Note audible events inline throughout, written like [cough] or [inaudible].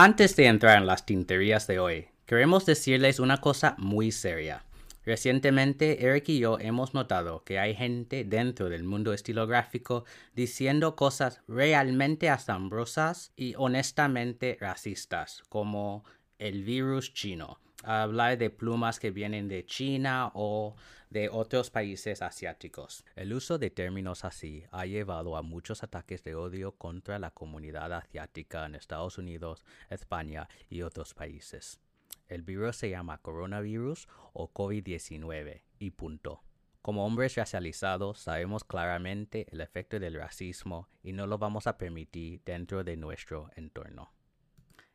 Antes de entrar en las tinterías de hoy, queremos decirles una cosa muy seria. Recientemente, Eric y yo hemos notado que hay gente dentro del mundo estilográfico diciendo cosas realmente asombrosas y honestamente racistas, como el virus chino, hablar de plumas que vienen de China o de otros países asiáticos. El uso de términos así ha llevado a muchos ataques de odio contra la comunidad asiática en Estados Unidos, España y otros países. El virus se llama coronavirus o COVID-19 y punto. Como hombres racializados sabemos claramente el efecto del racismo y no lo vamos a permitir dentro de nuestro entorno.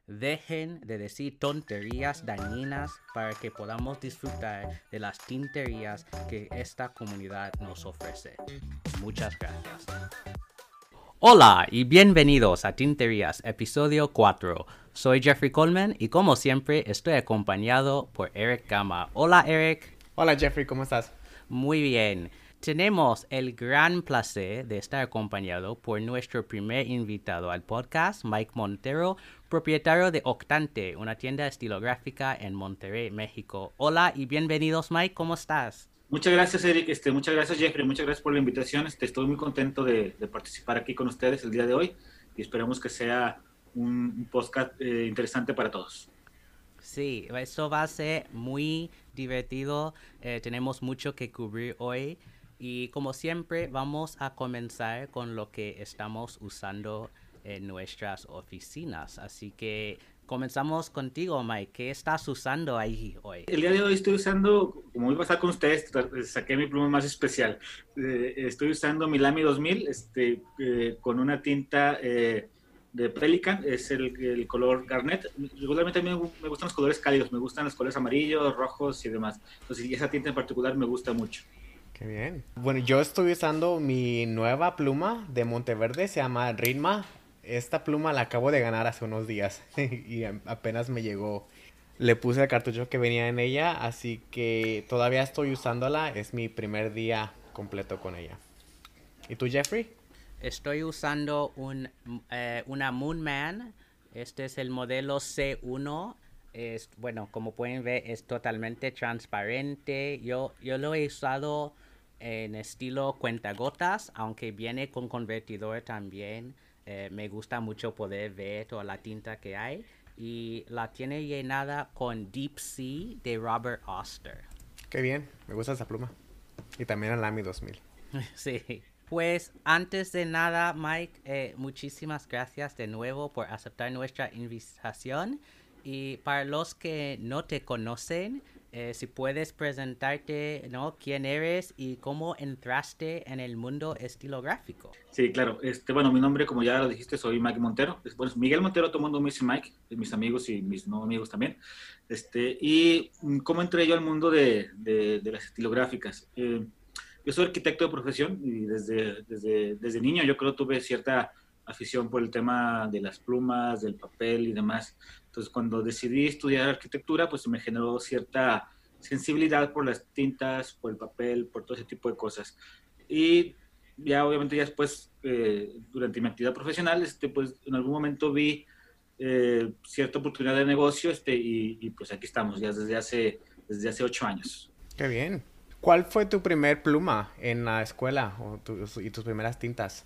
Dejen de decir tonterías dañinas para que podamos disfrutar de las tinterías que esta comunidad nos ofrece. Muchas gracias. Hola y bienvenidos a Tinterías, episodio 4. Soy Jeffrey Coleman y como siempre estoy acompañado por Eric Gama. Hola Eric. Hola Jeffrey, ¿cómo estás? Muy bien. Tenemos el gran placer de estar acompañado por nuestro primer invitado al podcast, Mike Montero, propietario de Octante, una tienda estilográfica en Monterrey, México. Hola y bienvenidos Mike, ¿cómo estás? Muchas gracias, Eric. Este, muchas gracias, Jeffrey. Muchas gracias por la invitación. Este, estoy muy contento de, participar aquí con ustedes el día de hoy y esperamos que sea un, podcast eh, interesante para todos. Sí, eso va a ser muy divertido. Eh, tenemos mucho que cubrir hoy y como siempre vamos a comenzar con lo que estamos usando en nuestras oficinas. Así que comenzamos contigo, Mike. ¿Qué estás usando ahí hoy? El día de hoy estoy usando, como voy a pasar con ustedes, saqué mi pluma más especial. Eh, estoy usando mi Lamy 2000 este, eh, con una tinta eh, de Pelican, es el, color Garnet. Regularmente a mí me gustan los colores cálidos, me gustan los colores amarillos, rojos y demás. Entonces, esa tinta en particular me gusta mucho. Qué bien. Bueno, yo estoy usando mi nueva pluma de Monteverde, se llama Ritma esta pluma la acabo de ganar hace unos días [laughs] y apenas me llegó. Le puse el cartucho que venía en ella, así que todavía estoy usándola. Es mi primer día completo con ella. ¿Y tú, Jeffrey? Estoy usando un, eh, una Moonman. Este es el modelo C1. Es, bueno, como pueden ver, es totalmente transparente. Yo, yo lo he usado en estilo cuentagotas, aunque viene con convertidor también. Eh, me gusta mucho poder ver toda la tinta que hay. Y la tiene llenada con Deep Sea de Robert Oster. Qué bien, me gusta esa pluma. Y también el Lamy 2000. [laughs] sí. Pues antes de nada, Mike, eh, muchísimas gracias de nuevo por aceptar nuestra invitación. Y para los que no te conocen, eh, si puedes presentarte, ¿no? ¿Quién eres y cómo entraste en el mundo estilográfico? Sí, claro. Este, bueno, mi nombre, como ya lo dijiste, soy Mike Montero. Bueno, Miguel Montero, todo el mundo me dice Mike, mis amigos y mis no amigos también. Este, y mm, cómo entré yo al mundo de, de, las estilográficas. Eh, yo soy arquitecto de profesión y desde, desde, desde niño yo creo tuve cierta afición por el tema de las plumas, del papel y demás. Entonces, cuando decidí estudiar arquitectura, pues me generó cierta sensibilidad por las tintas, por el papel, por todo ese tipo de cosas. Y ya obviamente ya después, eh, durante mi actividad profesional, este, pues en algún momento vi eh, cierta oportunidad de negocio este, y, pues aquí estamos, ya desde hace, desde hace ocho años. Qué bien. ¿Cuál fue tu primer pluma en la escuela y tus primeras tintas?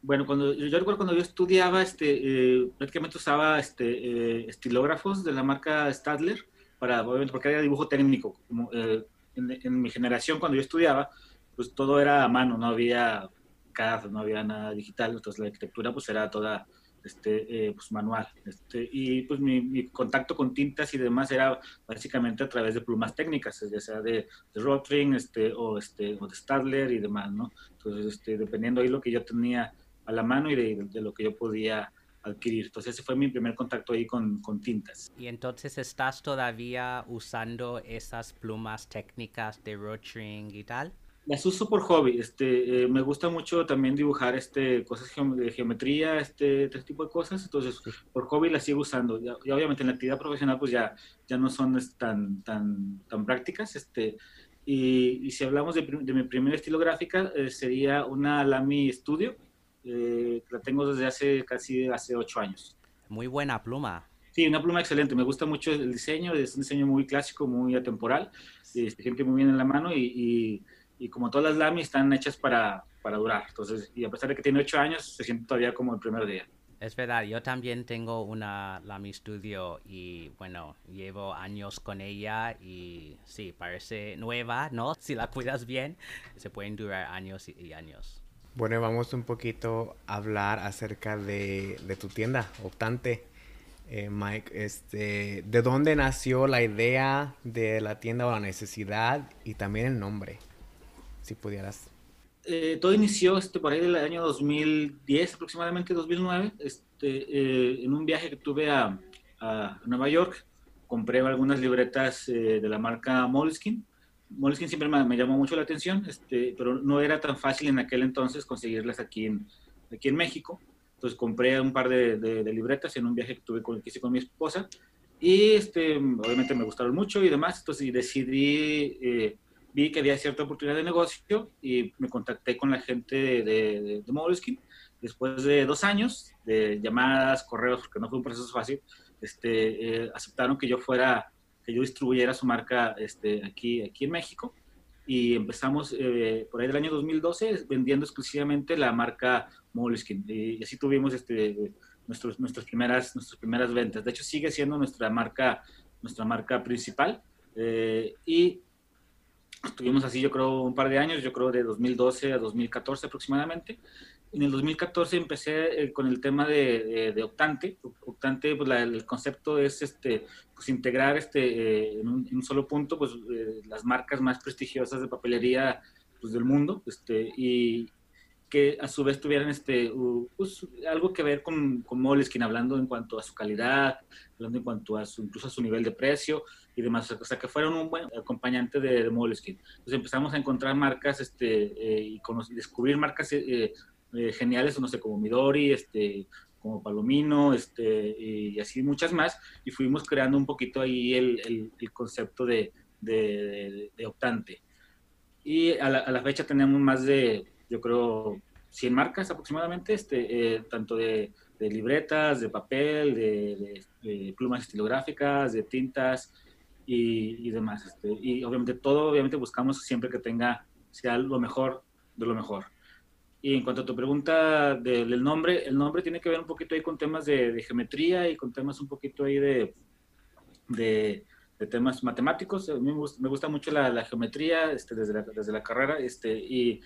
Bueno, cuando yo recuerdo cuando yo estudiaba, este, eh, prácticamente usaba este, eh, estilógrafos de la marca Stadler, para, obviamente porque era dibujo técnico. Eh, en, mi generación, cuando yo estudiaba, pues todo era a mano, no había CAD, no había nada digital, entonces la arquitectura pues era toda este, pues, manual. Este, y pues mi, contacto con tintas y demás era básicamente a través de plumas técnicas, ya sea de, de Rotring este, o, este, o de Stadler y demás, ¿no? Entonces, este, dependiendo ahí lo que yo tenía a la mano y de, lo que yo podía adquirir. Entonces ese fue mi primer contacto ahí con, con, tintas. ¿Y entonces estás todavía usando esas plumas técnicas de rotring y tal? Las uso por hobby. Este, eh, me gusta mucho también dibujar este, cosas de geometría, este, este, tipo de cosas. Entonces, por hobby las sigo usando. Y, obviamente en la actividad profesional pues ya, ya no son tan, tan, tan prácticas. Este, Y, si hablamos de, mi primera estilográfica, eh, sería una Lamy Studio, eh, la tengo desde hace casi hace ocho años. Muy buena pluma. Sí, una pluma excelente. Me gusta mucho el diseño, es un diseño muy clásico, muy atemporal, se siente muy bien en la mano y, y, como todas las Lamy están hechas para, para durar. Entonces, y a pesar de que tiene ocho años, se siente todavía como el primer día. Es verdad, yo también tengo una Lamy Studio y bueno, llevo años con ella y sí, parece nueva, ¿no? [laughs] Si la cuidas bien, se pueden durar años y, años. Bueno, vamos un poquito a hablar acerca de, tu tienda, Optante. Eh, Mike, este, ¿de dónde nació la idea de la tienda o la necesidad y también el nombre? Si pudieras eh, todo inició este, por ahí del año 2010, aproximadamente 2009, este, eh, en un viaje que tuve a, a, Nueva York. Compré algunas libretas eh, de la marca Moleskine. Moleskine siempre me, llamó mucho la atención, este, pero no era tan fácil en aquel entonces conseguirlas aquí en, aquí en México. Entonces compré un par de, de, libretas en un viaje que tuve con, que hice con mi esposa. Y este, obviamente me gustaron mucho y demás, entonces decidí vi que había cierta oportunidad de negocio y me contacté con la gente de, de, de Después de dos años de llamadas, correos, porque no fue un proceso fácil, este, eh, aceptaron que yo fuera, que yo distribuyera su marca este, aquí, aquí en México. Y empezamos eh, por ahí del año 2012 vendiendo exclusivamente la marca Moleskine. Y, así tuvimos este, nuestros, nuestras, primeras, nuestras primeras ventas. De hecho, sigue siendo nuestra marca, nuestra marca principal. Eh, y Estuvimos así, yo creo, un par de años, yo creo de 2012 a 2014 aproximadamente. En el 2014 empecé eh, con el tema de, de, Optante. Optante, pues el concepto es este, pues integrar este, eh, en, un, solo punto pues, eh, las marcas más prestigiosas de papelería pues, del mundo este, y que a su vez tuvieran este, pues, algo que ver con, con Moleskine, hablando en cuanto a su calidad, hablando en cuanto a su, incluso a su nivel de precio y demás, o sea, que fueron un buen acompañante de, de Moleskine. Entonces empezamos a encontrar marcas este, eh, y descubrir marcas eh, eh, geniales, no sé, como Midori, este, como Palomino, este, y así muchas más, y fuimos creando un poquito ahí el, el, concepto de, de, de, optante. Y a la, a la, fecha tenemos más de, yo creo, 100 marcas aproximadamente, este, tanto de, libretas, de papel, de, plumas estilográficas, de tintas, y, demás. Este, y obviamente todo, obviamente buscamos siempre que tenga, sea lo mejor de lo mejor. Y en cuanto a tu pregunta del nombre, el nombre tiene que ver un poquito ahí con temas de, geometría y con temas un poquito ahí de, de, temas matemáticos. A mí me gusta, mucho la, geometría este, desde, la, desde la carrera este, y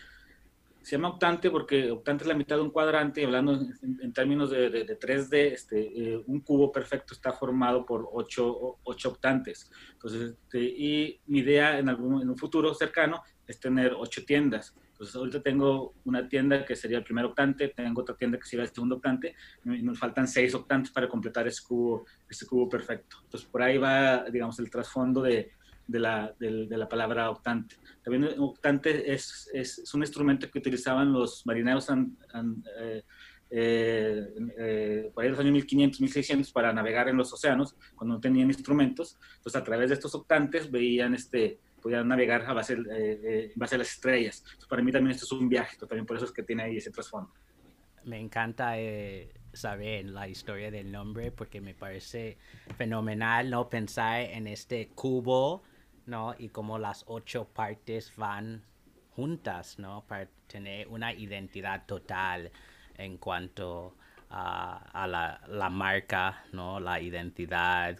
se llama octante porque octante es la mitad de un cuadrante, hablando en, términos de, de, 3D, este, eh, un cubo perfecto está formado por 8, octantes. Entonces, este, y mi idea en, algún, en un futuro cercano es tener 8 tiendas. Entonces, ahorita tengo una tienda que sería el primer octante, tengo otra tienda que sería el segundo octante, y nos faltan 6 octantes para completar ese cubo, ese cubo perfecto. Entonces, por ahí va, digamos, el trasfondo de, de la, de, la, palabra octante. También octante es, es, un instrumento que utilizaban los marineros eh, eh, eh, por ahí los años 1500, 1600 para navegar en los océanos cuando no tenían instrumentos. Entonces a través de estos octantes veían este podían navegar a base, base de las estrellas. para mí también esto es un viaje, también por eso es que tiene ahí ese trasfondo. Me encanta saber la historia del nombre porque me parece fenomenal no pensar en este cubo ¿no? Y como las ocho partes van juntas, ¿no? Para tener una identidad total en cuanto a, la, marca, ¿no? La identidad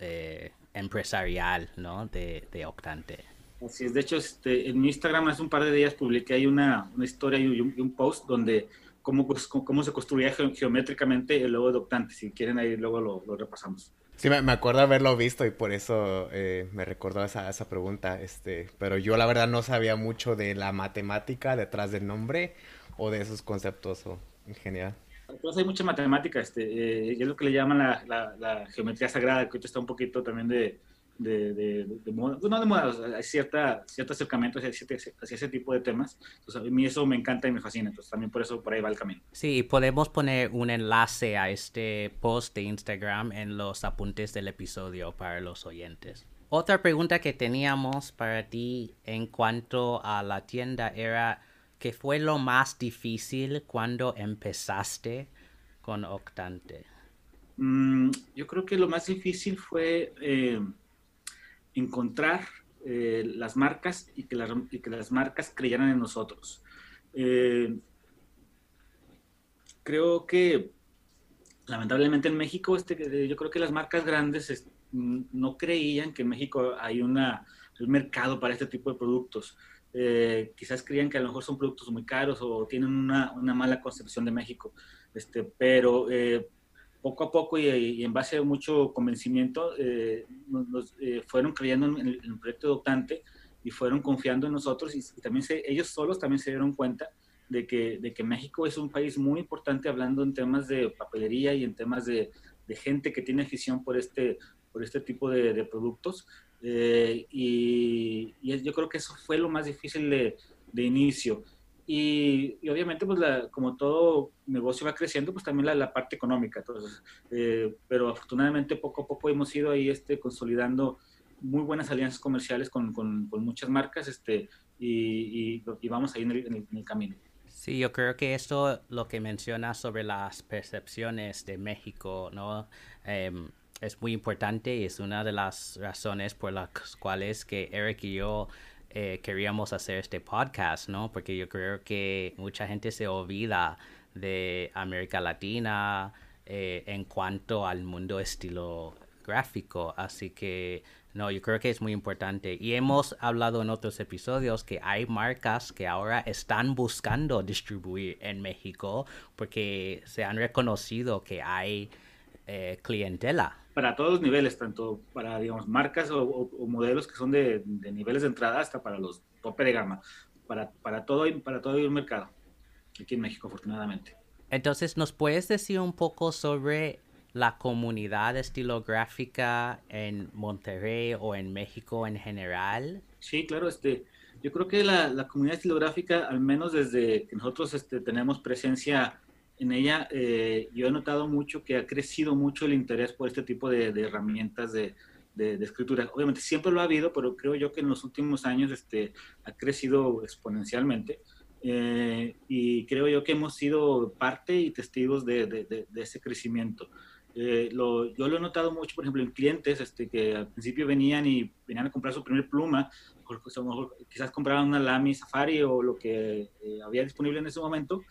eh, empresarial, ¿no? De, de, Octante. Así es, de hecho, este, en mi Instagram hace un par de días publiqué ahí una, historia y un, post donde cómo, cómo se construía geométricamente el logo de Octante. Si quieren ahí luego lo repasamos. Sí, me, acuerdo haberlo visto y por eso eh, me recordó esa, esa pregunta. Este, pero yo la verdad no sabía mucho de la matemática detrás del nombre o de esos conceptos o, en general. Pues hay mucha matemática, este, eh, es lo que le llaman la, la, la geometría sagrada, que ahorita está un poquito también de, de, de, de moda, no de moda, hay cierta, cierto acercamiento hacia, hacia, ese tipo de temas. Entonces, a mí eso me encanta y me fascina. Entonces, también por eso por ahí va el camino. Sí, podemos poner un enlace a este post de Instagram en los apuntes del episodio para los oyentes. Otra pregunta que teníamos para ti en cuanto a la tienda era, ¿qué fue lo más difícil cuando empezaste con Octante? Mm, yo creo que lo más difícil fue eh, encontrar eh, las marcas y que, las marcas creyeran en nosotros. Eh, creo que lamentablemente en México, este, yo creo que las marcas grandes no creían que en México hay una, un mercado para este tipo de productos. Eh, quizás creían que a lo mejor son productos muy caros o tienen una, una mala concepción de México, este, pero eh, poco a poco y, en base a mucho convencimiento eh, nos, fueron creyendo en el, proyecto adoptante y fueron confiando en nosotros y, también ellos solos también se dieron cuenta de que, de que México es un país muy importante hablando en temas de papelería y en temas de, de gente que tiene afición por este, por este tipo de, productos. Eh, y, yo creo que eso fue lo más difícil de, de inicio. Y, obviamente, pues como todo negocio va creciendo, pues también la, la parte económica. Entonces, eh, pero afortunadamente poco a poco hemos ido ahí este, consolidando muy buenas alianzas comerciales con, con, muchas marcas este, y, y, vamos ahí en el, en el, camino. Sí, yo creo que esto, lo que menciona sobre las percepciones de México, ¿no? Em, es muy importante y es una de las razones por las cuales que Eric y yo eh, queríamos hacer este podcast, ¿no? Porque yo creo que mucha gente se olvida de América Latina eh, en cuanto al mundo estilo gráfico, así que no, yo creo que es muy importante. Y hemos hablado en otros episodios que hay marcas que ahora están buscando distribuir en México porque se han reconocido que hay eh, clientela. Para todos los niveles, tanto para, digamos, marcas o, modelos que son de, niveles de entrada hasta para los tope de gama, para, para, todo, para todo el mercado, aquí en México, afortunadamente. Entonces, ¿nos puedes decir un poco sobre la comunidad estilográfica en Monterrey o en México en general? Sí, claro, este, yo creo que la, la comunidad estilográfica, al menos desde que nosotros este, tenemos presencia en ella eh, yo he notado mucho que ha crecido mucho el interés por este tipo de, herramientas de, escritura. Obviamente siempre lo ha habido, pero creo yo que en los últimos años este, ha crecido exponencialmente. Eh, y creo yo que hemos sido parte y testigos de, ese crecimiento. Eh, lo, yo lo he notado mucho, por ejemplo, en clientes este, que al principio venían y venían a comprar su primer pluma, quizás compraban una Lamy Safari o lo que había disponible en ese momento,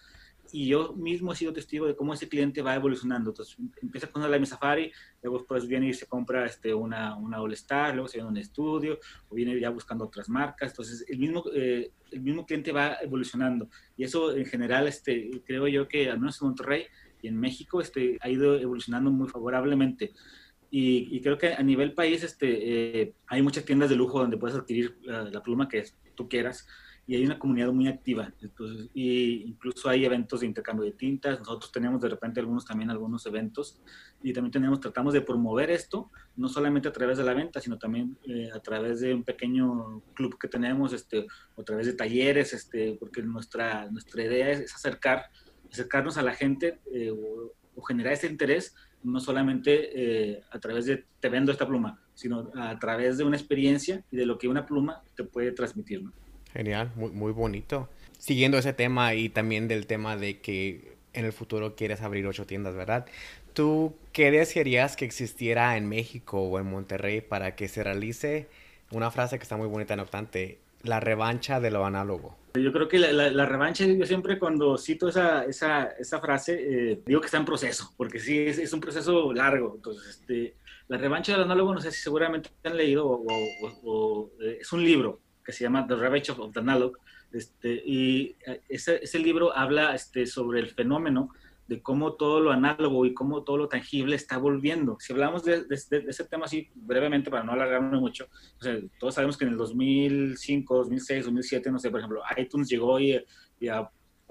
y yo mismo he sido testigo de cómo ese cliente va evolucionando. Entonces, empieza con la Safari, luego pues viene y se compra este, una, una All Star, luego se viene un estudio, o viene ya buscando otras marcas. Entonces, el mismo, eh, el mismo cliente va evolucionando. Y eso en general, este, creo yo que al menos en Monterrey y en México este, ha ido evolucionando muy favorablemente. Y, creo que a nivel país este, eh, hay muchas tiendas de lujo donde puedes adquirir la, la pluma que tú quieras y hay una comunidad muy activa. Entonces, y incluso hay eventos de intercambio de tintas. Nosotros tenemos de repente algunos también algunos eventos y también tenemos, tratamos de promover esto, no solamente a través de la venta, sino también eh, a través de un pequeño club que tenemos, este, o a través de talleres, este, porque nuestra, nuestra idea es, acercar, acercarnos a la gente eh, o, generar ese interés, no solamente eh, a través de te vendo esta pluma, sino a través de una experiencia y de lo que una pluma te puede transmitir. ¿no? Genial, muy, muy bonito. Siguiendo ese tema y también del tema de que en el futuro quieres abrir ocho tiendas, ¿verdad? ¿Tú qué desearías que existiera en México o en Monterrey para que se realice una frase que está muy bonita, no obstante, la revancha de lo análogo? Yo creo que la, revancha, yo siempre cuando cito esa, esa, esa frase, eh, digo que está en proceso, porque sí, es, es un proceso largo. Entonces, este, la revancha del análogo, no sé si seguramente han leído o, o, eh, es un libro que se llama The Revenge of the Analog, este, y eh, ese, ese, libro habla este, sobre el fenómeno de cómo todo lo análogo y cómo todo lo tangible está volviendo. Si hablamos de, ese tema así brevemente, para no alargarme mucho, todos sabemos que en el 2005, 2006, 2007, no sé, por ejemplo, iTunes llegó y, y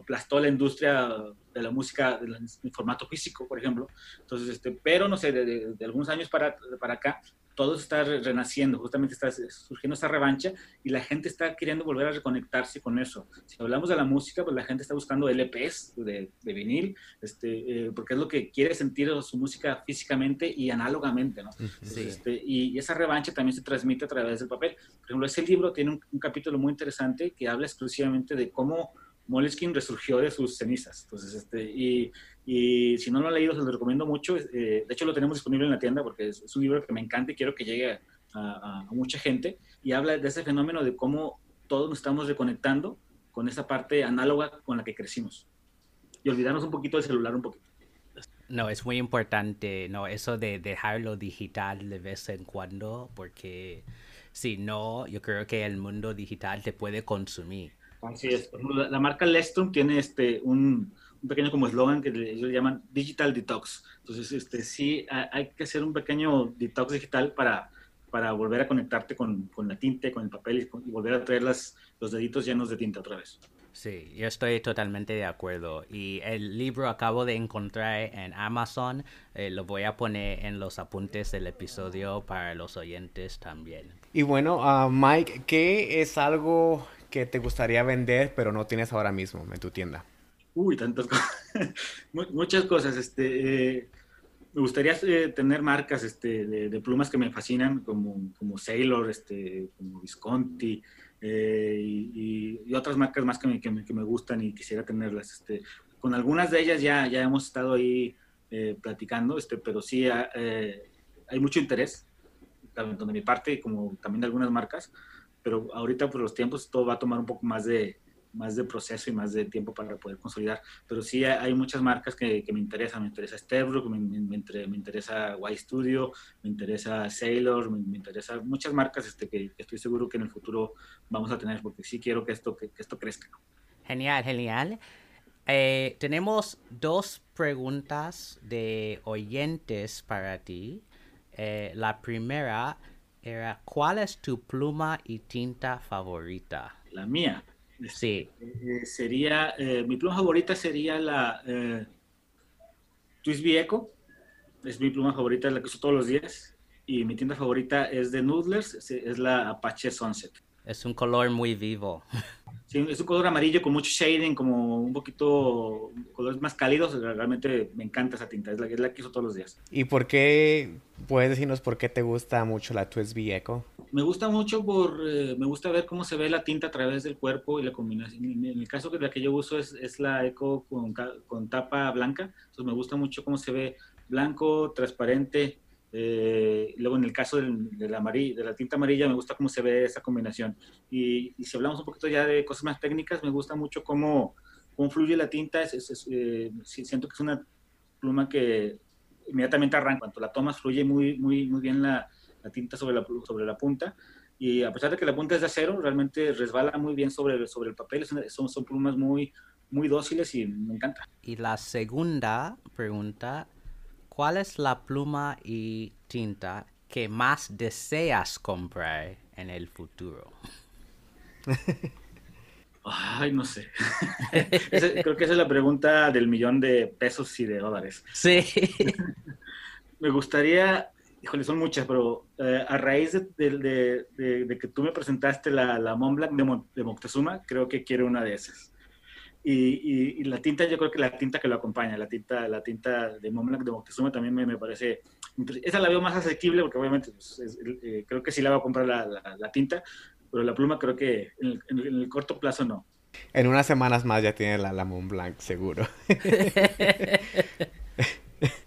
aplastó la industria de la música en formato físico, por ejemplo. Entonces, este, pero no sé, de, algunos años para, para acá, todo está renaciendo, justamente está surgiendo esa revancha y la gente está queriendo volver a reconectarse con eso. Si hablamos de la música, pues la gente está buscando LPs de, de vinil, este, eh, porque es lo que quiere sentir su música físicamente y análogamente, ¿no? este, y, esa revancha también se transmite a través del papel. Por ejemplo, ese libro tiene un, un capítulo muy interesante que habla exclusivamente de cómo Moleskine resurgió de sus cenizas. Entonces, este, y, y si no lo han leído, se lo recomiendo mucho. Eh, de hecho, lo tenemos disponible en la tienda porque es, un libro que me encanta y quiero que llegue a, mucha gente. Y habla de ese fenómeno de cómo todos nos estamos reconectando con esa parte análoga con la que crecimos. Y olvidarnos un poquito del celular un poquito. No, es muy importante, no, eso de dejarlo digital de vez en cuando, porque si no, yo creo que el mundo digital te puede consumir. Así es. La, marca Lestrum tiene este un, pequeño como eslogan que ellos llaman Digital Detox. Entonces, este, sí, hay que hacer un pequeño detox digital para, para volver a conectarte con, con la tinta, con el papel y, volver a traer las, los deditos llenos de tinta otra vez. Sí, yo estoy totalmente de acuerdo. Y el libro acabo de encontrar en Amazon. Eh, lo voy a poner en los apuntes del episodio para los oyentes también. Y bueno, uh, Mike, ¿qué es algo que te gustaría vender pero no tienes ahora mismo en tu tienda? Uy, tantas cosas. [laughs] Muchas cosas. Este, eh, me gustaría eh, tener marcas este, de, plumas que me fascinan, como, como Sailor, este, como Visconti, eh, y, otras marcas más que me, que me, gustan y quisiera tenerlas. Este, con algunas de ellas ya, ya hemos estado ahí platicando, este, pero sí hay mucho interés, tanto de mi parte como también de algunas marcas pero ahorita por los tiempos todo va a tomar un poco más de, más de proceso y más de tiempo para poder consolidar. Pero sí hay muchas marcas que, que me interesan. Me interesa Stebrook, me, me, me, interesa Y Studio, me interesa Sailor, me, interesa muchas marcas este, que, estoy seguro que en el futuro vamos a tener porque sí quiero que esto, que, esto crezca. Genial, genial. Eh, tenemos dos preguntas de oyentes para ti. Eh, la primera era ¿cuál es tu pluma y tinta favorita? La mía. Sí. Eh, sería, eh, mi pluma favorita sería la eh, Twisby Echo. Es mi pluma favorita, la que uso todos los días. Y mi tinta favorita es de Noodlers, es la Apache Sunset. Es un color muy vivo. Sí, es un color amarillo con mucho shading, como un poquito colores más cálidos. Realmente me encanta esa tinta, es la, es la que uso todos los días. ¿Y por qué, puedes decirnos por qué te gusta mucho la Twisby Echo? Me gusta mucho por, eh, me gusta ver cómo se ve la tinta a través del cuerpo y la combinación. En el caso de la que yo uso es, es la Echo con, con tapa blanca, entonces me gusta mucho cómo se ve blanco, transparente, eh, luego en el caso de, la de la tinta amarilla me gusta cómo se ve esa combinación. Y, si hablamos un poquito ya de cosas más técnicas, me gusta mucho cómo, cómo fluye la tinta. Es, eh, siento que es una pluma que inmediatamente arranca. Cuando la tomas fluye muy, muy, muy bien la, la, tinta sobre la, sobre la punta. Y a pesar de que la punta es de acero, realmente resbala muy bien sobre, sobre el papel. Son, son plumas muy, muy dóciles y me encanta. Y la segunda pregunta ¿Cuál es la pluma y tinta que más deseas comprar en el futuro? Ay, no sé. [laughs] creo que esa es la pregunta del millón de pesos y de dólares. Sí. [laughs] me gustaría, híjole, son muchas, pero eh, a raíz de, que tú me presentaste la, la Mont Blanc de, de Moctezuma, creo que quiero una de esas. Y, la tinta, yo creo que la tinta que lo acompaña, la tinta, la tinta de Montblanc de Moctezuma también me, me, parece, esa la veo más asequible porque obviamente pues, eh, creo que sí la va a comprar la, la, tinta, pero la pluma creo que en el, corto plazo no. En unas semanas más ya tiene la, la Montblanc seguro. [laughs]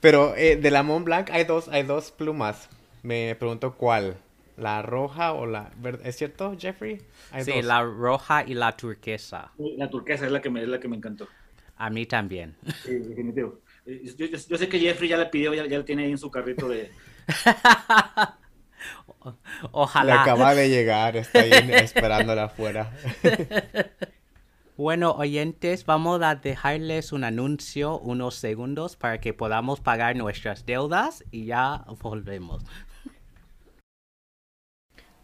pero eh, de la Montblanc hay dos, hay dos plumas. Me pregunto cuál. ¿La roja o la verde? ¿Es cierto, Jeffrey? sí, la roja y la turquesa. La turquesa es la que me, es la que me encantó. A mí también. Sí, definitivo. Yo, sé que Jeffrey ya la pidió, ya, ya la tiene ahí en su carrito de... [laughs] Ojalá. Le acaba de llegar, está ahí esperándola afuera. [laughs] Bueno, oyentes, vamos a dejarles un anuncio unos segundos para que podamos pagar nuestras deudas y ya volvemos.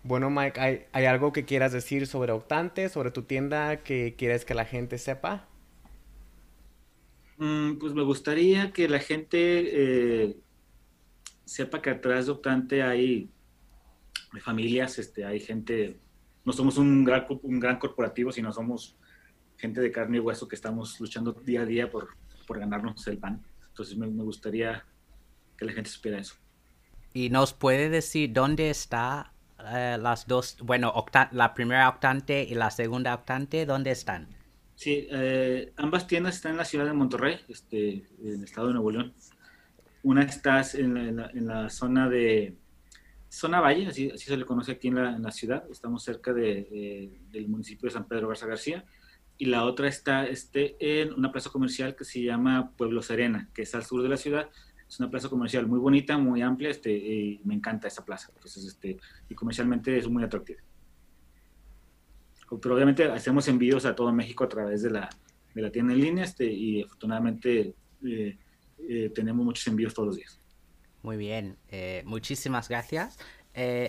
Bueno, Mike, ¿hay, ¿hay, algo que quieras decir sobre Octante, sobre tu tienda que quieres que la gente sepa? Mm, pues me gustaría que la gente eh, sepa que atrás de Octante hay hay familias, este, hay gente, no somos un gran, un gran corporativo, sino somos gente de carne y hueso que estamos luchando día a día por, por ganarnos el pan. Entonces me, me gustaría que la gente supiera eso. ¿Y nos puede decir dónde está eh, las dos, bueno, la primera octante y la segunda octante, ¿dónde están? Sí, eh, ambas tiendas están en la ciudad de Monterrey, este, en el estado de Nuevo León. Una está en la, en la, zona de Zona Valle, así, así, se le conoce aquí en la, en la ciudad. Estamos cerca de, eh, del municipio de San Pedro Garza García. Y la otra está este, en una plaza comercial que se llama Pueblo Serena, que es al sur de la ciudad es una plaza comercial muy bonita, muy amplia, este, y me encanta esa plaza. Entonces, este, y comercialmente es muy atractiva. Pero obviamente hacemos envíos a todo México a través de la, de la tienda en línea este, y afortunadamente eh, eh, tenemos muchos envíos todos los días. Muy bien, eh, muchísimas gracias.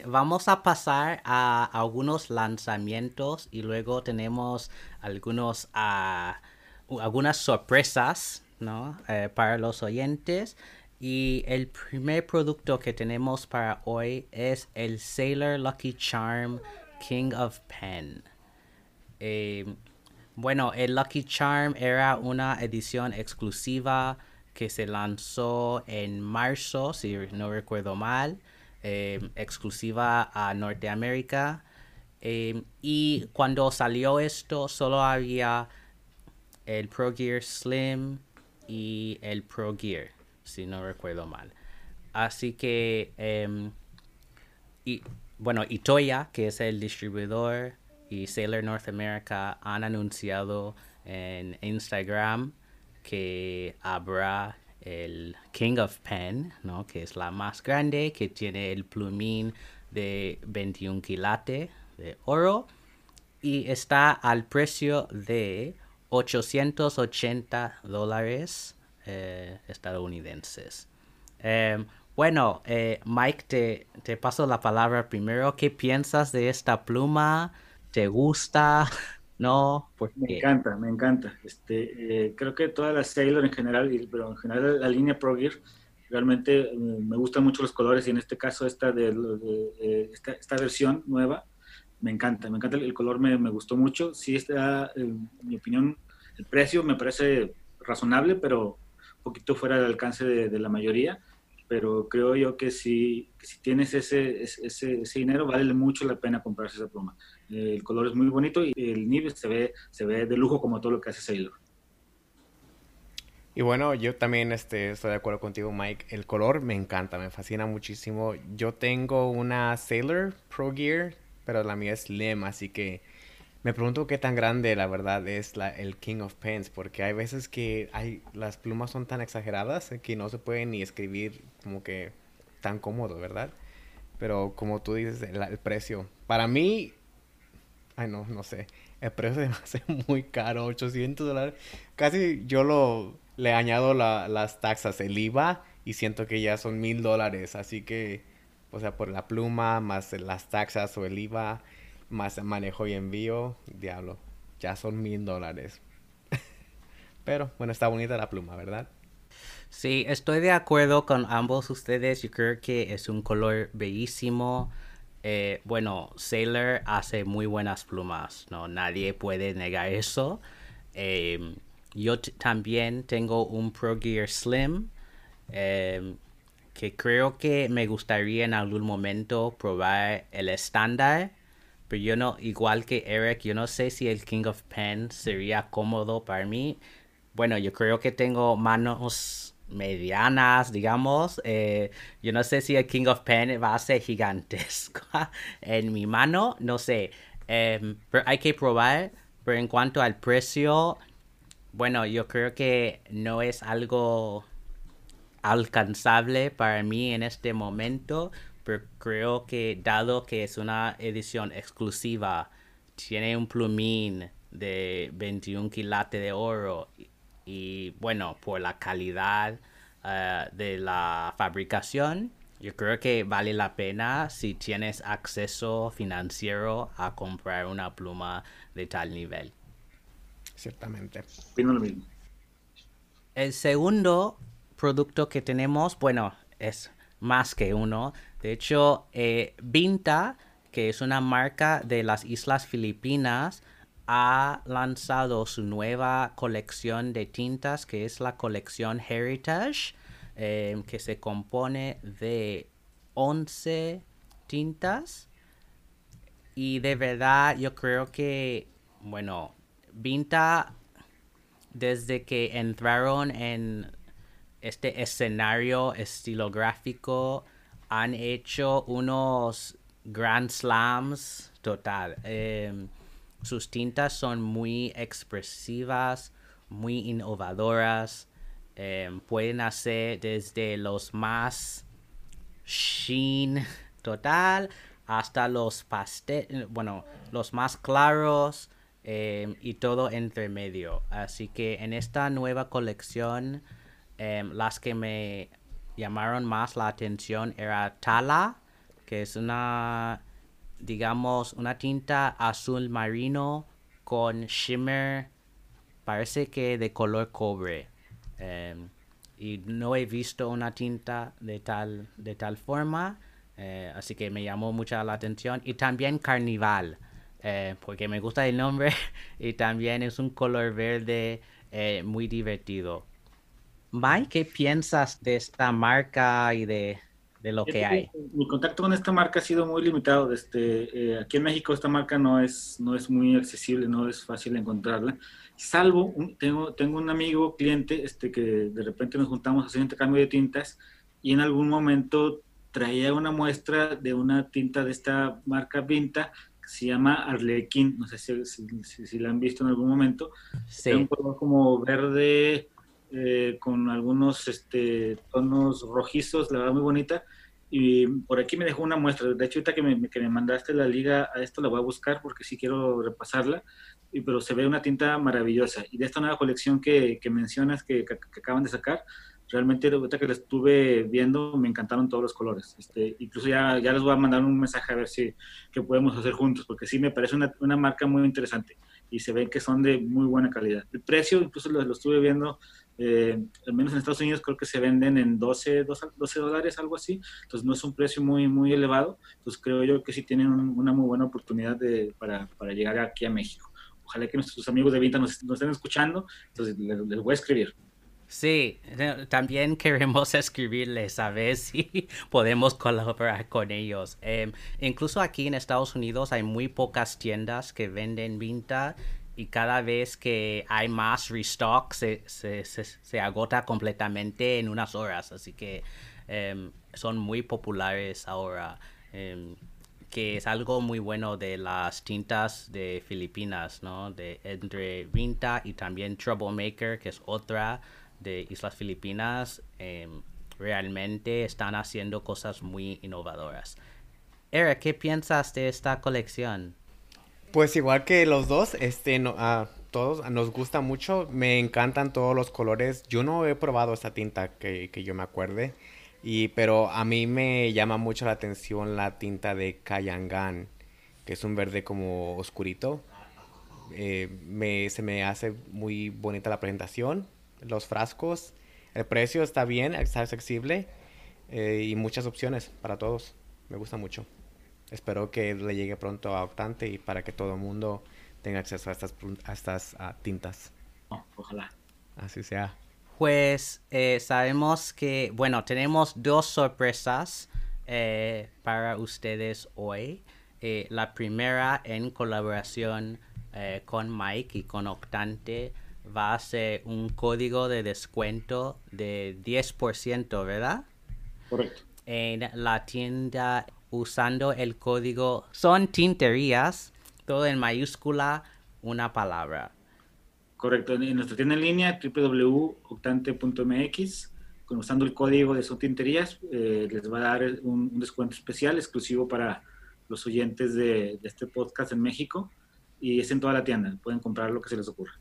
vamos a pasar a algunos lanzamientos y luego tenemos algunos, ah, algunas sorpresas ¿no? para los oyentes. Y el primer producto que tenemos para hoy es el Sailor Lucky Charm King of Pen. Eh, bueno, el Lucky Charm era una edición exclusiva que se lanzó en marzo, si no recuerdo mal, eh, exclusiva a Norteamérica. Eh, y cuando salió esto, solo había el Pro Gear Slim y el Pro Gear si no recuerdo mal. Así que, em, y, bueno, Itoya, que es el distribuidor, y Sailor North America han anunciado en Instagram que habrá el King of Pen, ¿no? que es la más grande, que tiene el plumín de 21 quilates de oro y está al precio de 880 dólares eh, estadounidenses. Em, bueno, eh, Mike, te, te, paso la palabra primero. ¿Qué piensas de esta pluma? ¿Te gusta? [laughs] ¿No? Me encanta, me encanta. Este, eh, creo que todas las Sailor en general, pero en general la línea Pro Gear, realmente me gustan mucho los colores y en este caso esta, de, esta, esta, versión nueva, me encanta, me encanta el, color, me, me, gustó mucho. Sí, está, en mi opinión, el precio me parece razonable, pero poquito fuera del alcance de, la mayoría, pero creo yo que si, tienes ese, ese, dinero, vale mucho la pena comprarse esa pluma. El color es muy bonito y el nivel se ve, se ve de lujo como todo lo que hace Sailor. Y bueno, yo también este, estoy de acuerdo contigo, Mike. El color me encanta, me fascina muchísimo. Yo tengo una Sailor Pro Gear, pero la mía es Slim, así que me pregunto qué tan grande, la verdad, es el King of Pens, porque hay veces que hay, las plumas son tan exageradas que no se puede ni escribir como que tan cómodo, ¿verdad? Pero como tú dices, el, precio. Para mí, ay no, no sé, el precio [laughs] me hace muy caro, 800 dólares. Casi yo lo, le añado la, las taxas, el IVA, y siento que ya son mil dólares, así que, o sea, por la pluma, más las taxas o el IVA más manejo y envío, diablo, ya son mil dólares. [laughs] Pero bueno, está bonita la pluma, ¿verdad? Sí, estoy de acuerdo con ambos ustedes. Yo creo que es un color bellísimo. Eh, bueno, Sailor hace muy buenas plumas, ¿no? Nadie puede negar eso. Em, yo también tengo un Pro Gear Slim em, que creo que me gustaría en algún momento probar el estándar pero yo no, igual que Eric, yo no sé si el King of Pen sería cómodo para mí. Bueno, yo creo que tengo manos medianas, digamos. Eh, yo no sé si el King of Pen va a ser gigantesco [laughs] en mi mano, no sé. Em, pero hay que probar. Pero en cuanto al precio, bueno, yo creo que no es algo alcanzable para mí en este momento pero creo que dado que es una edición exclusiva, tiene un plumín de 21 quilates de oro y, bueno, por la calidad eh, de la fabricación, yo creo que vale la pena si tienes acceso financiero a comprar una pluma de tal nivel. Ciertamente. Opino lo mismo. El segundo producto que tenemos, bueno, es más que uno. De hecho, eh, Vinta, que es una marca de las Islas Filipinas, ha lanzado su nueva colección de tintas, que es la colección Heritage, eh, que se compone de 11 tintas. Y de verdad yo creo que, bueno, Vinta, desde que entraron en este escenario estilográfico, han hecho unos Grand Slams total. Em, sus tintas son muy expresivas, muy innovadoras. Em, pueden hacer desde los más sheen total hasta los bueno, los más claros em, y todo entre medio. Así que en esta nueva colección, las que me llamaron más la atención era Tala, que es una, digamos, una tinta azul marino con shimmer, parece que de color cobre. Em, y no he visto una tinta de tal, de tal forma. Eh, así que me llamó mucha la atención. Y también Carnival, eh, porque me gusta el nombre [laughs] y también es un color verde eh, muy divertido. Mike, ¿qué piensas de esta marca y de, de lo que hay? Mi contacto con esta marca ha sido muy limitado. Este, aquí en México esta marca no es, no es muy accesible, no es fácil encontrarla. Salvo, tengo, tengo un amigo, cliente, este, que de repente nos juntamos a hacer intercambio de tintas y en algún momento traía una muestra de una tinta de esta marca Vinta que se llama Arlequín, no sé si, si, la han visto en algún momento. Sí. un color como verde eh, con algunos este, tonos rojizos, la verdad muy bonita. Y por aquí me dejó una muestra. De hecho, ahorita que me, que me mandaste la liga a esto, la voy a buscar porque sí quiero repasarla. Y, pero se ve una tinta maravillosa. Y de esta nueva colección que, que mencionas que, que, acaban de sacar, realmente ahorita que la estuve viendo me encantaron todos los colores. Este, incluso ya, ya les voy a mandar un mensaje a ver si qué podemos hacer juntos, porque sí me parece una, una, marca muy interesante y se ven que son de muy buena calidad. El precio, incluso lo, lo estuve viendo, eh, al menos en Estados Unidos creo que se venden en 12, 12, dólares, algo así. Entonces no es un precio muy, muy elevado. Entonces creo yo que sí tienen una muy buena oportunidad de, para, para, llegar aquí a México. Ojalá que nuestros amigos de Vinta nos, nos estén escuchando. Entonces les, les voy a escribir. Sí, también queremos [laughs] escribirles a ver si [laughs] podemos colaborar con ellos. Eh, incluso aquí en Estados Unidos hay muy pocas tiendas que venden Vinta y cada vez que hay más restock se, se, se, agota completamente en unas horas. Así que eh, son muy populares ahora. Eh, que es algo muy bueno de las tintas de Filipinas, ¿no? De entre Vinta y también Troublemaker, que es otra de Islas Filipinas em, realmente están haciendo cosas muy innovadoras. Eric, ¿qué piensas de esta colección? Pues igual que los dos, este, no, a todos nos gusta mucho, me encantan todos los colores. Yo no he probado esta tinta que, que yo me acuerde, y, pero a mí me llama mucho la atención la tinta de Kayangan, que es un verde como oscurito. Eh, me, se me hace muy bonita la presentación los frascos. El precio está bien, está accesible eh, y muchas opciones para todos. Me gusta mucho. Espero que le llegue pronto a Octante y para que todo el mundo tenga acceso a estas, a estas tintas. ojalá. Así sea. Pues eh, sabemos que, bueno, tenemos dos sorpresas eh, para ustedes hoy. la primera en colaboración con Mike y con Octante va a ser un código de descuento de 10%, ¿verdad? Correcto. En la tienda usando el código son tinterías, todo en mayúscula, una palabra. Correcto, en nuestra tienda en línea www.octante.mx, usando el código de son tinterías, eh, les va a dar un, descuento especial exclusivo para los oyentes de, de este podcast en México y es en toda la tienda, pueden comprar lo que se les ocurra.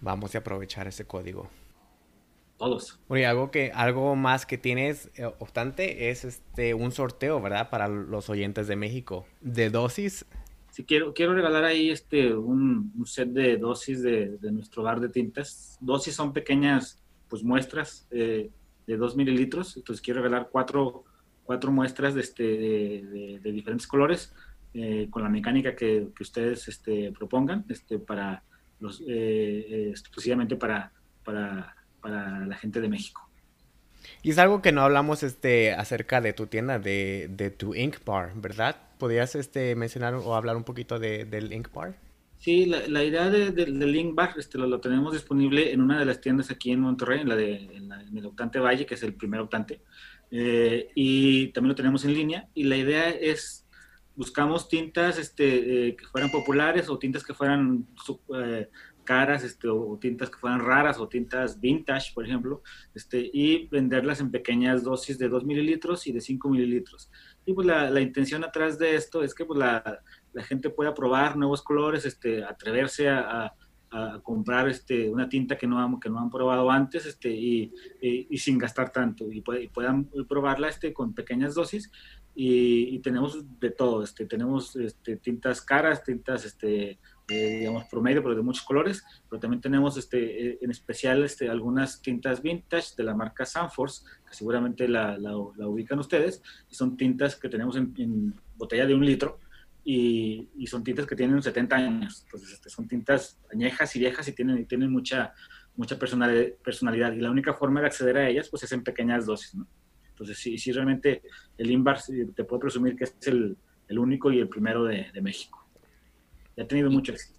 Vamos a aprovechar ese código. Todos. Bueno, y algo, que, algo más que tienes, eh, obstante, es este un sorteo, ¿verdad? Para los oyentes de México. De dosis. Sí, quiero, quiero regalar ahí este, un, set de dosis de, nuestro bar de tintas. Dosis son pequeñas pues muestras. Eh, de 2 mililitros. Entonces quiero regalar cuatro, cuatro muestras de, este, de, de, diferentes colores eh, con la mecánica que, que ustedes este, propongan este, para los, eh, eh, exclusivamente para, para, para la gente de México. Y es algo que no hablamos este, acerca de tu tienda, de, de tu Ink Bar, ¿verdad? ¿Podrías este, mencionar o hablar un poquito de, del Ink Bar? Sí, la, la idea de, del Ink Bar este, lo, lo, tenemos disponible en una de las tiendas aquí en Monterrey, en, la de, en, la, en el Octante Valle, que es el primer Octante. Eh, y también lo tenemos en línea. Y la idea es, buscamos tintas este, eh, que fueran populares o tintas que fueran eh, caras, este, o tintas que fueran raras, o tintas vintage, por ejemplo, este, y venderlas en pequeñas dosis de 2 mililitros y de 5 mililitros. Y pues la, la intención atrás de esto es que pues, la, la, gente pueda probar nuevos colores, este, atreverse a, a a comprar este, una tinta que no, han, que no han probado antes este, y, y, y sin gastar tanto y, y, puedan probarla este, con pequeñas dosis y, tenemos de todo, este, tenemos este, tintas caras, tintas este, eh, digamos, promedio, pero de muchos colores, pero también tenemos este, eh, en especial este, algunas tintas vintage de la marca Sanforce, que seguramente la, la, la ubican ustedes, y son tintas que tenemos en, en botella de un litro, y, y, son tintas que tienen 70 años, entonces este, son tintas añejas y viejas y tienen, y tienen mucha, mucha personalidad, y la única forma de acceder a ellas pues es en pequeñas dosis, ¿no? Entonces sí, sí realmente el INVAR te puedo presumir que es el, el único y el primero de, de México ha tenido mucho éxito.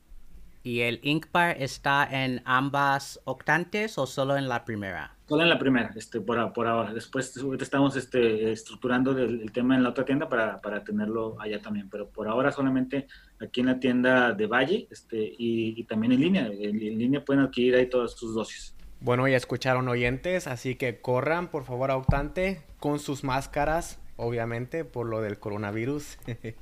¿Y el Inkbar está en ambas octantes o solo en la primera? Solo en la primera, este, por, por ahora. Después estamos este, estructurando el, el, tema en la otra tienda para, para, tenerlo allá también. Pero por ahora solamente aquí en la tienda de Valle este, y, y también en línea. En, en, línea pueden adquirir ahí todas sus dosis. Bueno, ya escucharon oyentes, así que corran por favor a Octante con sus máscaras, obviamente, por lo del coronavirus. [laughs]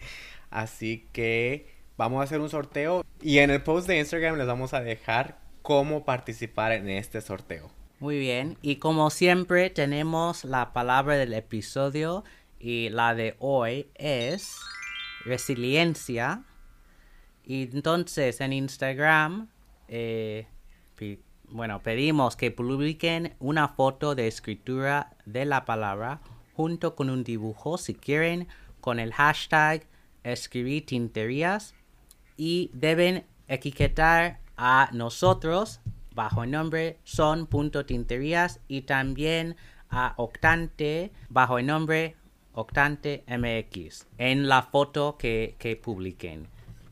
así que vamos a hacer un sorteo y en el post de Instagram les vamos a dejar cómo participar en este sorteo. Muy bien, y como siempre tenemos la palabra del episodio y la de hoy es resiliencia. Y entonces en Instagram, eh, bueno, pedimos que publiquen una foto de escritura de la palabra junto con un dibujo si quieren con el hashtag escribir tinterías y deben etiquetar a nosotros bajo el nombre son.tinterías y también a Octante bajo el nombre Octante MX en la foto que, que publiquen.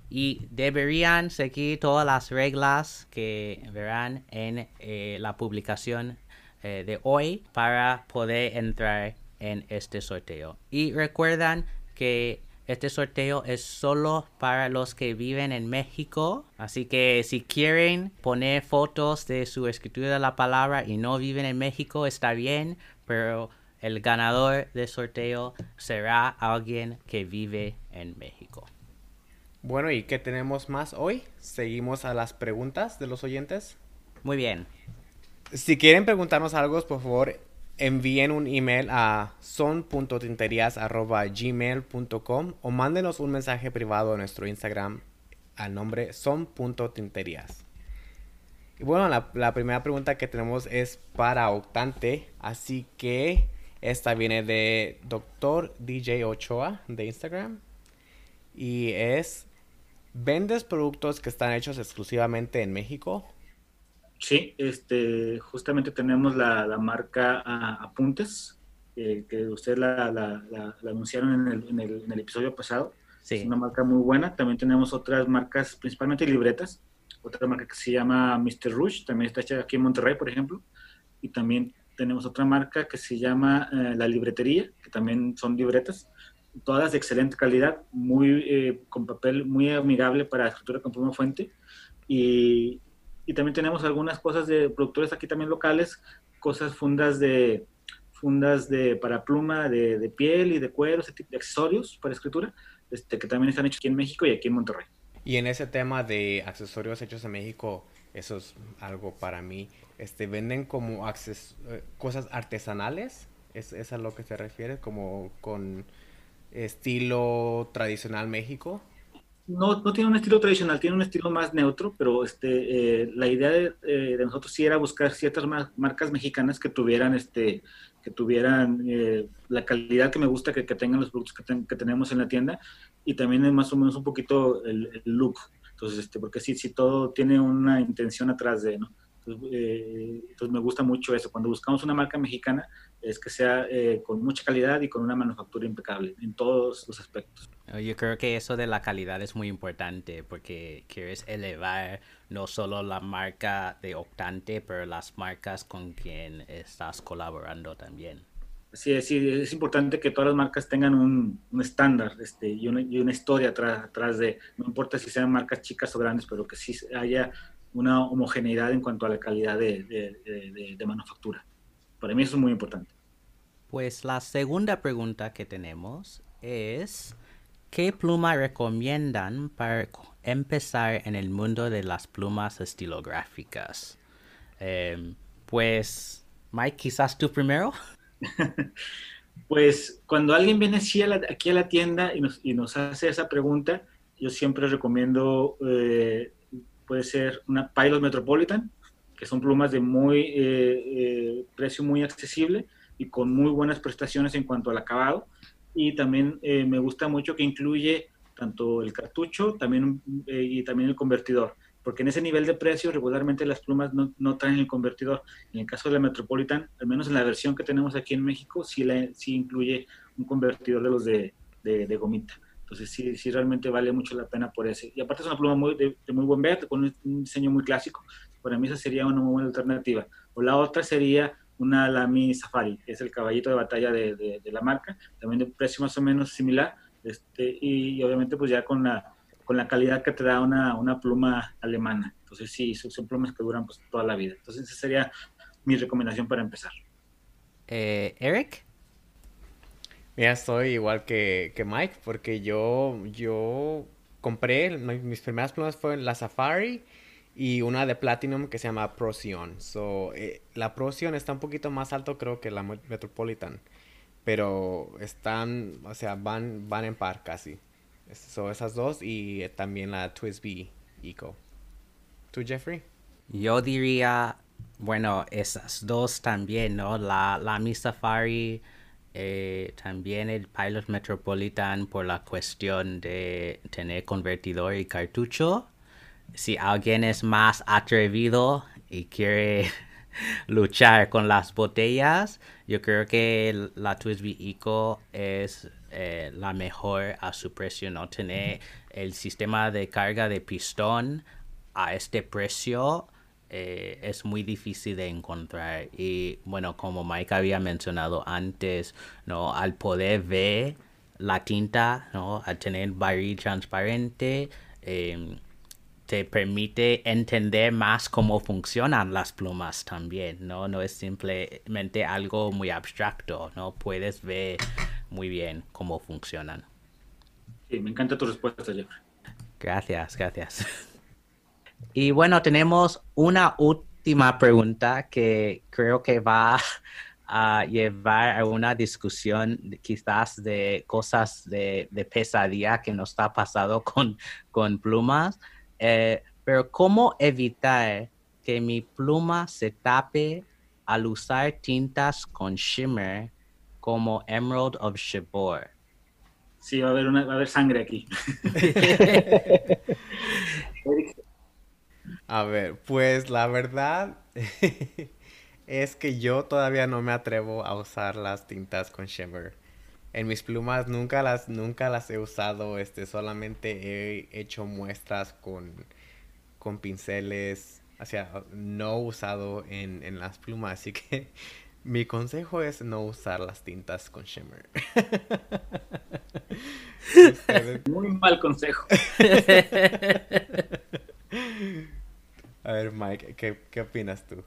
Y deberían seguir todas las reglas que verán en eh, la publicación eh, de hoy para poder entrar en este sorteo. Y recuerdan que este sorteo es solo para los que viven en México. Así que si quieren poner fotos de su escritura de la palabra y no viven en México, está bien. Pero el ganador del sorteo será alguien que vive en México. Bueno, ¿y qué tenemos más hoy? Seguimos a las preguntas de los oyentes. Muy bien. Si quieren preguntarnos algo, por favor, envíen un email a son.tinterías.gmail.com o mándenos un mensaje privado a nuestro Instagram al nombre son.tinterías. Y bueno, la, la, primera pregunta que tenemos es para Octante, así que esta viene de Dr. DJ Ochoa de Instagram y es, ¿vendes productos que están hechos exclusivamente en México? Sí, este, justamente tenemos la, la marca Apuntes, eh, que ustedes la, la, la, anunciaron en el, en, el, en el, episodio pasado. Sí. Es una marca muy buena. También tenemos otras marcas, principalmente libretas. Otra marca que se llama Mr. Rush, también está hecha aquí en Monterrey, por ejemplo. Y también tenemos otra marca que se llama eh, La Libretería, que también son libretas. Todas de excelente calidad, muy, eh, con papel muy amigable para escritura con pluma fuente. Y, y también tenemos algunas cosas de productores aquí también locales, cosas fundas de fundas de para pluma de, piel y de cuero, ese tipo de accesorios para escritura, este, que también están hechos aquí en México y aquí en Monterrey. Y en ese tema de accesorios hechos en México, eso es algo para mí. Este, venden como acces cosas artesanales, ¿Es, ¿es a lo que se refiere? Como con estilo tradicional México. No, no, tiene un estilo tradicional, tiene un estilo más neutro, pero este, eh, la idea de, eh, de, nosotros sí era buscar ciertas marcas mexicanas que tuvieran, este, que tuvieran eh, la calidad que me gusta que, que tengan los productos que, que, tenemos en la tienda y también más o menos un poquito el, el look. Entonces, este, porque sí, sí, todo tiene una intención atrás de, ¿no? Entonces, eh, entonces, me gusta mucho eso. Cuando buscamos una marca mexicana, es que sea eh, con mucha calidad y con una manufactura impecable en todos los aspectos. Yo creo que eso de la calidad es muy importante porque quieres elevar no solo la marca de Octante, pero las marcas con quien estás colaborando también. Sí, sí, es importante que todas las marcas tengan un, un estándar este, y, una, y, una, historia atrás, atrás de, no importa si sean marcas chicas o grandes, pero que sí haya una homogeneidad en cuanto a la calidad de, de, de, de, manufactura. Para mí eso es muy importante. Pues la segunda pregunta que tenemos es, ¿qué pluma recomiendan para empezar en el mundo de las plumas estilográficas? Eh, pues, Mike, quizás tú primero. [laughs] pues cuando alguien viene aquí a la, aquí a la tienda y nos, y nos, hace esa pregunta, yo siempre recomiendo eh, puede ser una Pilot Metropolitan, que son plumas de muy eh, eh, precio muy accesible y con muy buenas prestaciones en cuanto al acabado. Y también eh, me gusta mucho que incluye tanto el cartucho también, eh, y también el convertidor, porque en ese nivel de precio regularmente las plumas no, no, traen el convertidor. En el caso de la Metropolitan, al menos en la versión que tenemos aquí en México, sí, la, sí incluye un convertidor de los de, de, de gomita. Entonces sí, sí realmente vale mucho la pena por ese. Y aparte es una pluma muy, de, de muy buen verde, con un diseño muy clásico. Para mí esa sería una muy buena alternativa. O la otra sería una Lamy Safari, que es el caballito de batalla de, de, de, la marca, también de precio más o menos similar, este, y, obviamente pues ya con la, con la calidad que te da una, una pluma alemana. Entonces sí, son, son, plumas que duran pues toda la vida. Entonces esa sería mi recomendación para empezar. Eh, Eric? Mira, estoy igual que, que Mike, porque yo, yo compré, mis primeras plumas fueron la Safari y una de Platinum que se llama Procyon. So, eh, la Procyon está un poquito más alto creo que la Metropolitan, pero están, o sea, van, van en par casi. So, esas dos y también la Twisby Eco. ¿Tú, Jeffrey? Yo diría, bueno, esas dos también, ¿no? La, la Mi Safari eh, también el Pilot Metropolitan por la cuestión de tener convertidor y cartucho. Si alguien es más atrevido y quiere [laughs] luchar con las botellas, yo creo que la Twisby Eco es eh, la mejor a su precio. No tener el sistema de carga de pistón a este precio eh, es muy difícil de encontrar. Y bueno, como Mike había mencionado antes, ¿no? Al poder ver la tinta, ¿no? Al tener barril transparente, eh, te permite entender más cómo funcionan las plumas también, ¿no? No es simplemente algo muy abstracto, ¿no? Puedes ver muy bien cómo funcionan. Sí, me encanta tu respuesta, Jeffrey. Gracias, gracias. [laughs] Y bueno, tenemos una última pregunta que creo que va [laughs] a llevar a una discusión quizás de cosas de, de pesadilla que nos está pasando [laughs] con, con plumas. Eh, pero ¿cómo evitar que mi pluma se tape al usar tintas con shimmer como Emerald of Shibor? Sí, va a haber, una, va a haber sangre aquí. [laughs] A ver, pues la verdad [laughs] es que yo todavía no me atrevo a usar las tintas con shimmer. En mis plumas nunca las, nunca las he usado, este, solamente he hecho muestras con, con pinceles, o sea, no usado en, en las plumas, así que [laughs] mi consejo es no usar las tintas con shimmer. [laughs] Muy mal consejo. A ver, Mike, ¿qué, qué opinas tú?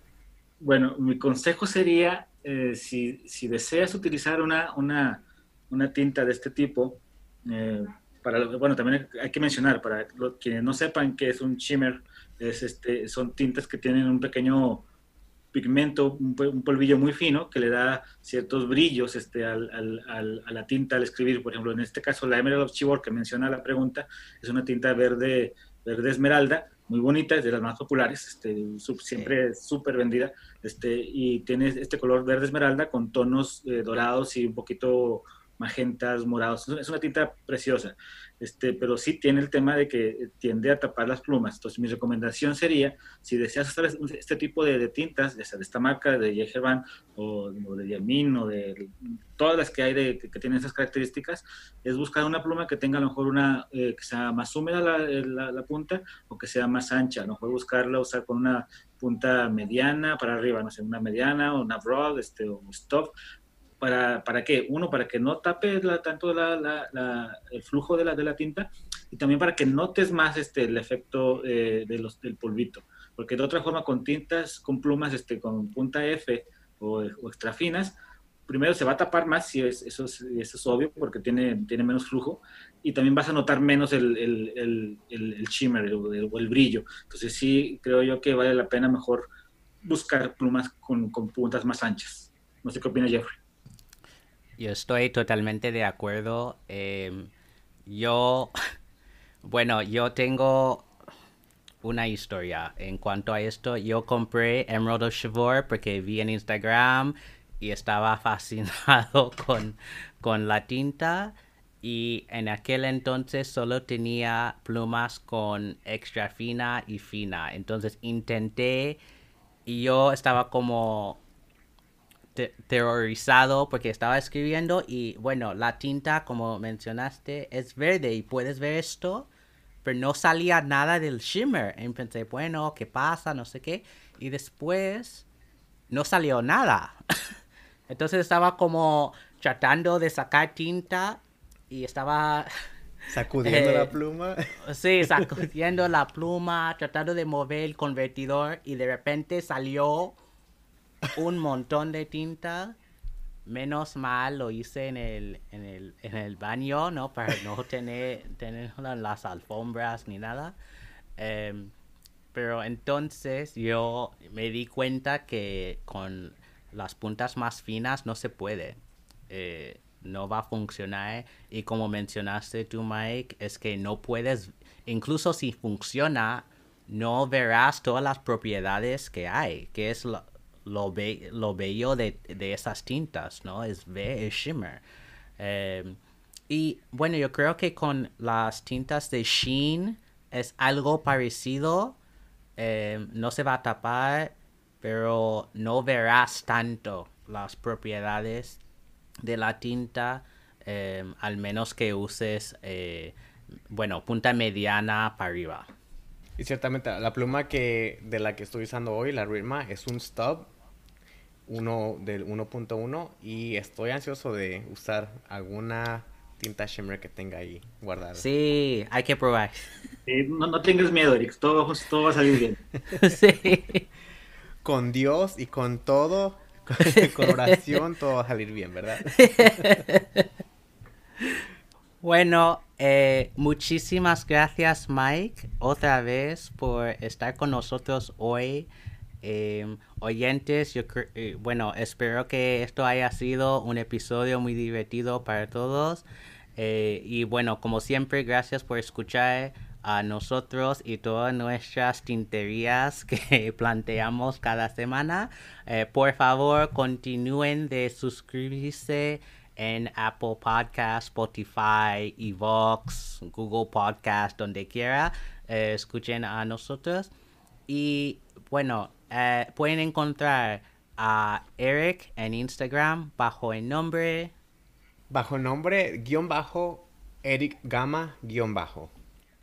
Bueno, mi consejo sería, eh, si, si, deseas utilizar una, una, una, tinta de este tipo, eh, para, bueno, también hay que mencionar, para los, quienes no sepan qué es un shimmer, es este, son tintas que tienen un pequeño pigmento, un, polvillo muy fino que le da ciertos brillos este, a la tinta al escribir. Por ejemplo, en este caso, la Emerald of Chibor que menciona la pregunta es una tinta verde, verde esmeralda, muy bonita, es de las más populares, este, siempre súper vendida, este, y tiene este color verde esmeralda con tonos eh, dorados y un poquito magentas, morados. Es una tinta preciosa, este, pero sí tiene el tema de que tiende a tapar las plumas. Entonces, mi recomendación sería, si deseas usar este tipo de, tintas, de esta marca, de Yeherban o, de Yamin o de todas las que hay de, que, tienen esas características, es buscar una pluma que tenga a lo mejor una, eh, que sea más húmeda la, la, punta o que sea más ancha. A lo mejor buscarla, usar con una punta mediana para arriba, no sé, una mediana o una broad este, o stop, ¿Para, ¿Para qué? Uno, para que no tape tanto el flujo de la, de la tinta y también para que notes más este, el efecto eh, de los, del polvito. Porque de otra forma, con tintas, con plumas, este, con punta F o, extra finas, primero se va a tapar más, si es, eso, es, eso es obvio, porque tiene, tiene menos flujo, y también vas a notar menos el, el, el, el shimmer o el, brillo. Entonces sí, creo yo que vale la pena mejor buscar plumas con, con puntas más anchas. No sé qué opina Jeffrey. Yo estoy totalmente de acuerdo. Em, yo, [laughs] bueno, yo tengo una historia en cuanto a esto. Yo compré Emerald of Shivor porque vi en Instagram y estaba [laughs] fascinado con, con la tinta. Y en aquel entonces solo tenía plumas con extra fina y fina. Entonces intenté y yo estaba como terrorizado porque estaba escribiendo y bueno, la tinta, como mencionaste, es verde y puedes ver esto, pero no salía nada del shimmer. Y pensé, bueno, ¿qué pasa? No sé qué. Y después no salió nada. [laughs] Entonces estaba como tratando de sacar tinta y estaba... [laughs] Sacudiendo la eh, pluma. [laughs] Sí, sacudiendo la pluma, tratando de mover el convertidor y de repente salió un montón de tinta. Menos mal lo hice en el, en el, en el baño, ¿no? Para no tener, tener las alfombras ni nada. Em, pero entonces yo me di cuenta que con las puntas más finas no se puede. Eh, no va a funcionar. Y como mencionaste tú, Mike, es que no puedes, incluso si funciona, no verás todas las propiedades que hay, que es lo, lo, lo bello de, esas tintas, ¿no? Es ver el shimmer. Em, y bueno, yo creo que con las tintas de Sheen es algo parecido. Em, no se va a tapar, pero no verás tanto las propiedades de la tinta, em, al menos que uses, eh, bueno, punta mediana para arriba. Y ciertamente la pluma que de la que estoy usando hoy, la Ritma, es un stub uno del 1.1 y estoy ansioso de usar alguna tinta shimmer que tenga ahí guardada. Sí, hay que probar. no, no, tengas miedo, Eric, todo, todo va a salir bien. [laughs] sí. Con Dios y con todo, [laughs] con oración, todo va a salir bien, ¿verdad? bueno, eh, muchísimas gracias Mike otra vez por estar con nosotros hoy. Em, oyentes, yo eh, bueno, espero que esto haya sido un episodio muy divertido para todos. Eh, y bueno, como siempre, gracias por escuchar a nosotros y todas nuestras tinterías que [laughs] planteamos cada semana. Eh, por favor, continúen de suscribirse en Apple Podcast, Spotify, Evox, Google Podcast, donde quiera. escuchen a nosotros. Y bueno, eh, pueden encontrar a Eric en Instagram bajo el nombre... Bajo el nombre guion bajo Eric Gama guion bajo.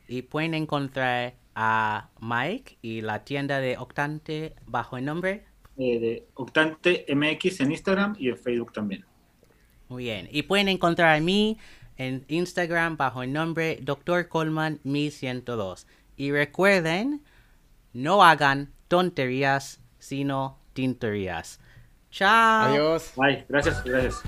Y pueden encontrar a Mike y la tienda de Octante bajo el nombre... Eh, de Octante MX en Instagram y en Facebook también. Muy bien. Y pueden encontrar a mí en Instagram bajo el nombre Dr. Coleman 1102. Y recuerden, no hagan tonterías, sino tinterías. Chao. Adiós. Bye. Gracias. Gracias.